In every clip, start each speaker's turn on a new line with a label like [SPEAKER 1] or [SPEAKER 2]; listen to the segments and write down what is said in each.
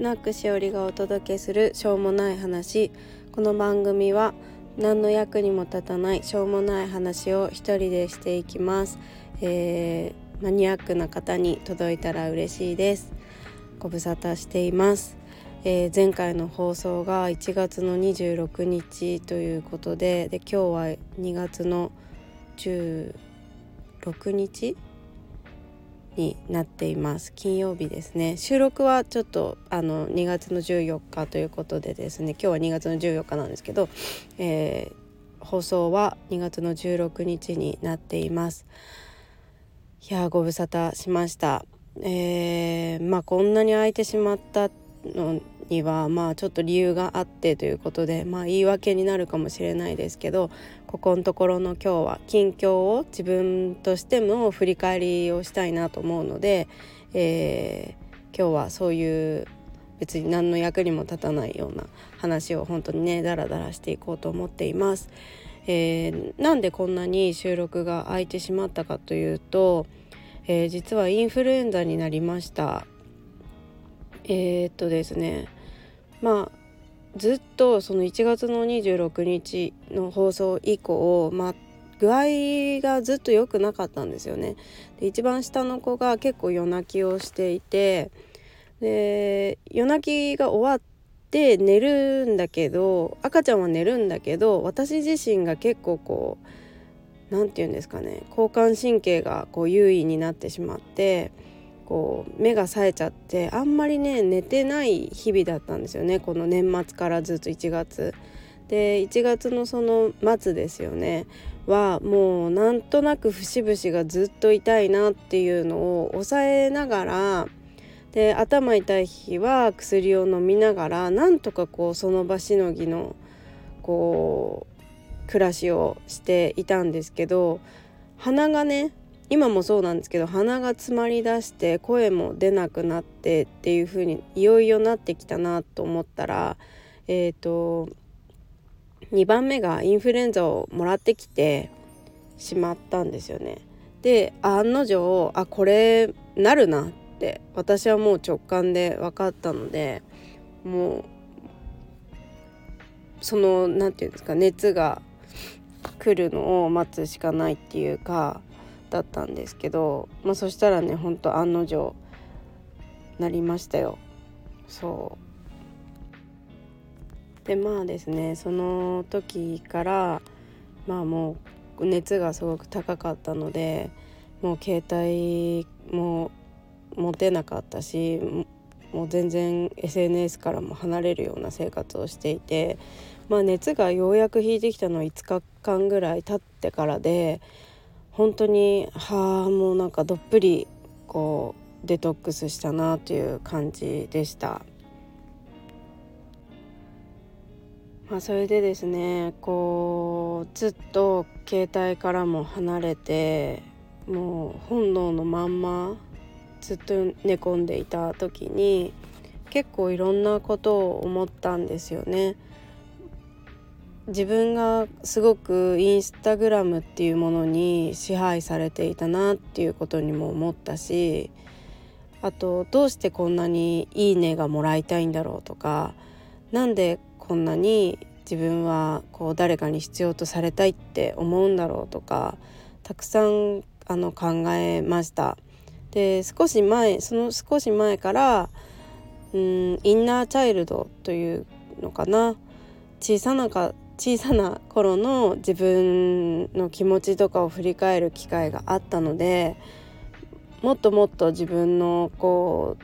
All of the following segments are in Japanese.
[SPEAKER 1] スナックしおりがお届けするしょうもない話。この番組は何の役にも立たないしょうもない話を一人でしていきます、えー、マニアックな方に届いたら嬉しいです。ご無沙汰しています、えー、前回の放送が1月の26日ということでで今日は2月の16日になっています。金曜日ですね。収録はちょっとあの2月の14日ということでですね。今日は2月の14日なんですけど、えー、放送は2月の16日になっています。いやご無沙汰しました。えー、まあこんなに空いてしまったのにはまあちょっと理由があってということでまあ言い訳になるかもしれないですけどここのところの今日は近況を自分としても振り返りをしたいなと思うので、えー、今日はそういう別に何の役にも立たないような話を本当にねダラダラしていこうと思っています。えー、なんでこんなに収録が空いてしまったかというと、えー、実はインフルエンザになりました。えー、っとですねまあずっとその1月の26日の放送以降、まあ、具合がずっと良くなかったんですよね。で一番下の子が結構夜泣きをしていてで夜泣きが終わって寝るんだけど赤ちゃんは寝るんだけど私自身が結構こう何て言うんですかね交感神経がこう優位になってしまって。こう目が冴えちゃってあんまりね寝てない日々だったんですよねこの年末からずっと1月。で1月のその末ですよねはもうなんとなく節々がずっと痛いなっていうのを抑えながらで頭痛い日は薬を飲みながらなんとかこうその場しのぎのこう暮らしをしていたんですけど鼻がね今もそうなんですけど鼻が詰まりだして声も出なくなってっていう風にいよいよなってきたなと思ったらえっ、ー、と2番目がインフルエンザをもらってきてしまったんですよね。で案の定あこれなるなって私はもう直感で分かったのでもうその何て言うんですか熱が来るのを待つしかないっていうかだったんですけど、まあ、そしたらねほんと案の定なりましたよ。そう。でまあですねその時からまあもう熱がすごく高かったのでもう携帯も持てなかったしもう全然 SNS からも離れるような生活をしていてまあ熱がようやく引いてきたの5日間ぐらい経ってからで本当にはあもうなんかどっぷりこうデトックスしたなという感じでした。まあ、それでですねこうずっと携帯からも離れてもう本能のまんまずっと寝込んでいた時に結構いろんなことを思ったんですよね。自分がすごくインスタグラムっていうものに支配されていたなっていうことにも思ったしあとどうしてこんなに「いいね」がもらいたいんだろうとか何でこんなに自分はこう誰かに必要とされたいって思うんだろうとかたくさんあの考えました。で少し前その少し前からうんインナーチャイルドというのかな小さなか小さな頃の自分の気持ちとかを振り返る機会があったのでもっともっと自分のこ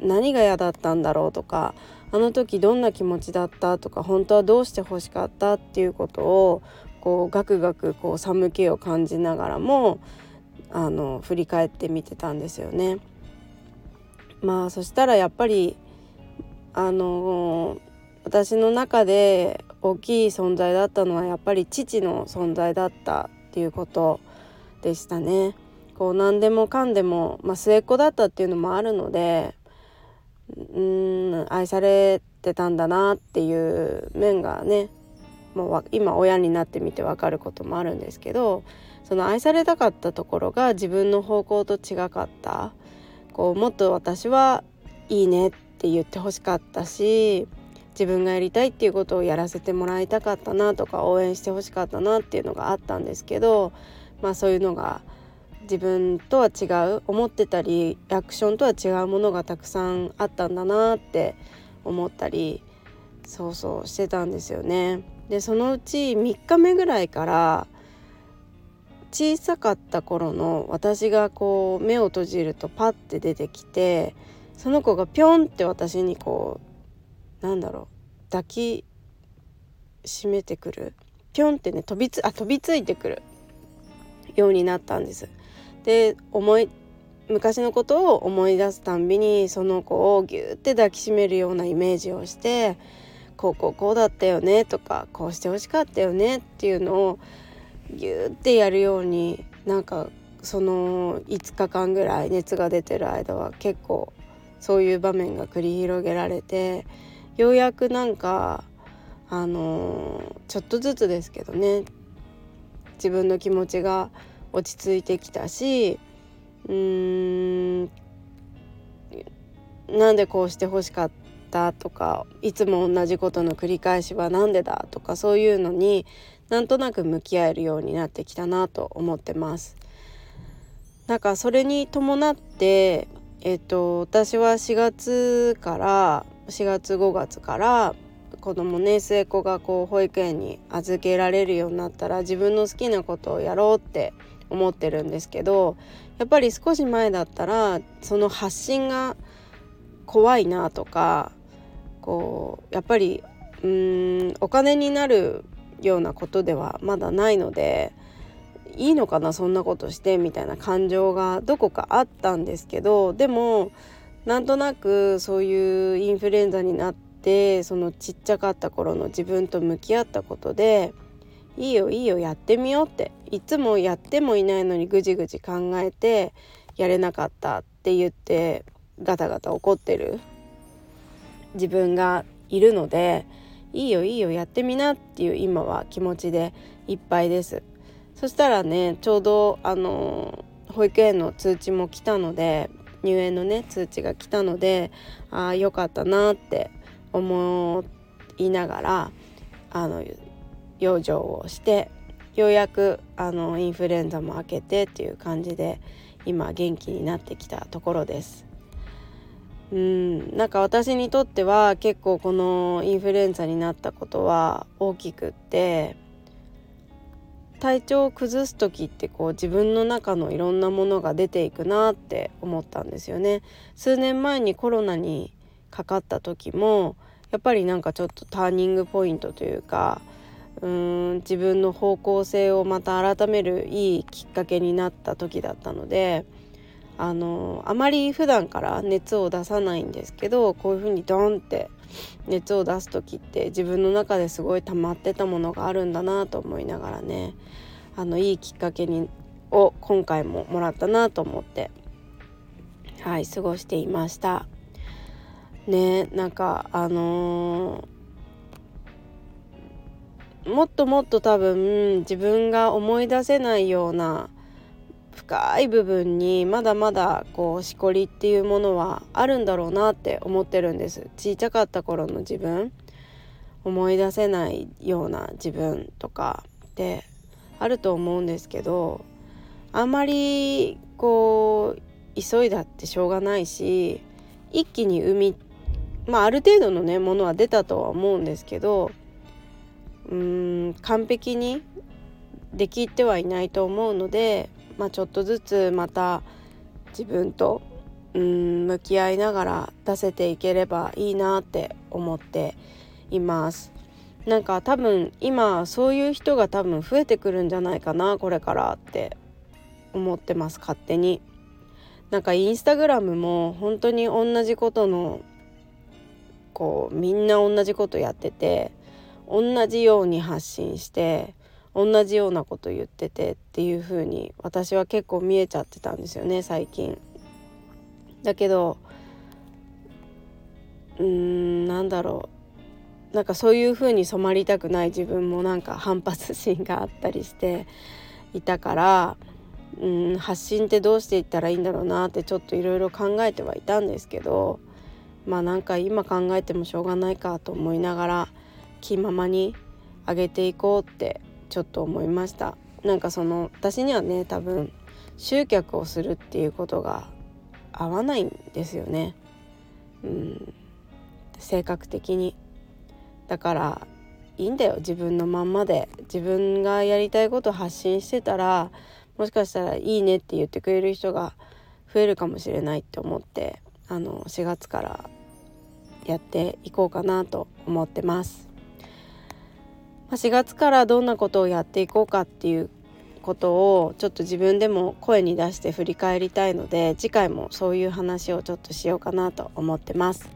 [SPEAKER 1] う何が嫌だったんだろうとかあの時どんな気持ちだったとか本当はどうして欲しかったっていうことをこうガクガクこう寒気を感じながらもあの振り返ってみてたんですよね。まあそしたらやっぱりあの私の中で大きい存在だったのはやっぱり父の存在だったっていうことでしたね。こう何でもかんでも、まあ、末っ子だったっていうのもあるのでうん愛されてたんだなっていう面がねもう今親になってみて分かることもあるんですけどその愛されたかったところが自分の方向と違かったこうもっと私はいいねってって言ってほしかったし自分がやりたいっていうことをやらせてもらいたかったなとか応援してほしかったなっていうのがあったんですけどまあそういうのが自分とは違う思ってたりアクションとは違うものがたくさんあったんだなって思ったりそうそうしてたんですよね。でそのうち3日目ぐらいから小さかった頃の私がこう目を閉じるとパッて出てきてその子がピョンって私にこうなんだろう。抱きしめてくる。ピョンってね飛びつあ飛びついてくる。ようになったんです。で思い昔のことを思い出すたんびにその子をギューって抱きしめるようなイメージをしてこうこうこうだったよねとかこうしてほしかったよねっていうのをギューってやるようになんかその5日間ぐらい熱が出てる間は結構そういう場面が繰り広げられてようやくなんかあのちょっとずつですけどね自分の気持ちが落ち着いてきたしうーんなんでこうしてほしかったとかいつも同じことの繰り返しは何でだとかそういうのになんとなく向き合えるようになってきたなと思ってます。なんかそれに伴ってえっと私は4月から4月5月から子供ね末っ子がこう保育園に預けられるようになったら自分の好きなことをやろうって思ってるんですけどやっぱり少し前だったらその発信が怖いなとかこうやっぱりうんお金になるようなことではまだないのでいいのかなそんなことしてみたいな感情がどこかあったんですけどでもなんとなくそういうインフルエンザになってそのちっちゃかった頃の自分と向き合ったことでいいよいいよやってみようっていつもやってもいないのにぐじぐじ考えてやれなかったって言ってガタガタ怒ってる自分がいるのでいいよいいよやってみなっていう今は気持ちでいっぱいです。そしたらねちょうどあの保育園の通知も来たので入園のね通知が来たのでああよかったなって思いながらあの養生をしてようやくあのインフルエンザも明けてっていう感じで今元気になってきたところです。うんなんか私にとっては結構このインフルエンザになったことは大きくって体調を崩す時ってこう自分の中のいろんなものが出ていくなって思ったんですよね。数年前にコロナにかかった時もやっぱりなんかちょっとターニングポイントというかうーん自分の方向性をまた改めるいいきっかけになった時だったのであのあまり普段から熱を出さないんですけどこういう風にドンって熱を出す時って自分の中ですごい溜まってたものがあるんだなと思いながらねあのいいきっかけにを今回ももらったなと思ってはい過ごしていました。ねなんかあのー、もっともっと多分自分が思い出せないような深い部分にまだまだこうしこりっていうものはあるんだろうなって思ってるんです。ちっちゃかった頃の自分。思い出せないような自分とかってあると思うんですけどあんまりこう急いだってしょうがないし一気に生みまあある程度のねものは出たとは思うんですけどうーん完璧にできてはいないと思うのでまあ、ちょっとずつまた自分とうん向き合いながら出せていければいいなって思っています。なんか多分今そういう人が多分増えてくるんじゃないかなこれからって思ってます勝手に。なんかインスタグラムも本当に同じことのこうみんな同じことやってて同じように発信して同じようなこと言っててっていう風に私は結構見えちゃってたんですよね最近。だけどうーんなんだろうなんかそういう風に染まりたくない自分もなんか反発心があったりしていたからうん発信ってどうしていったらいいんだろうなってちょっといろいろ考えてはいたんですけどまあなんか今考えてもしょうがないかと思いながら気ままに上げていこうってちょっと思いました。なんかその私にはね多分集客をするっていうことが合わないんですよね。うん。性格的に。だからいいんだよ。自分のまんまで。自分がやりたいこと発信してたらもしかしたらいいねって言ってくれる人が増えるかもしれないって思ってあの4月からやっていこうかなと思ってます。4月からどんなことをやっていこうかっていうことをちょっと自分でも声に出して振り返りたいので次回もそういう話をちょっとしようかなと思ってます。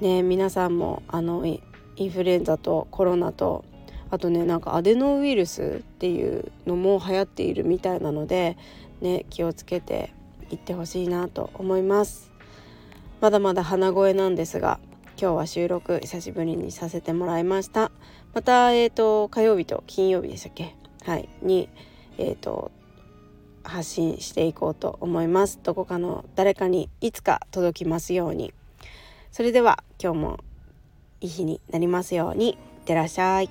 [SPEAKER 1] ね皆さんもあのインフルエンザとコロナとあとねなんかアデノウイルスっていうのも流行っているみたいなのでね気をつけていってほしいなと思いますまだまだ鼻声なんですが今日は収録久しぶりにさせてもらいましたまたえ、ー、と火曜日と金曜日でしたっけ？はい。にえっ、ー、と発信していこうと思います。どこかの誰かにいつか届きますように。それでは今日もいい日になりますように。いってらっしゃい。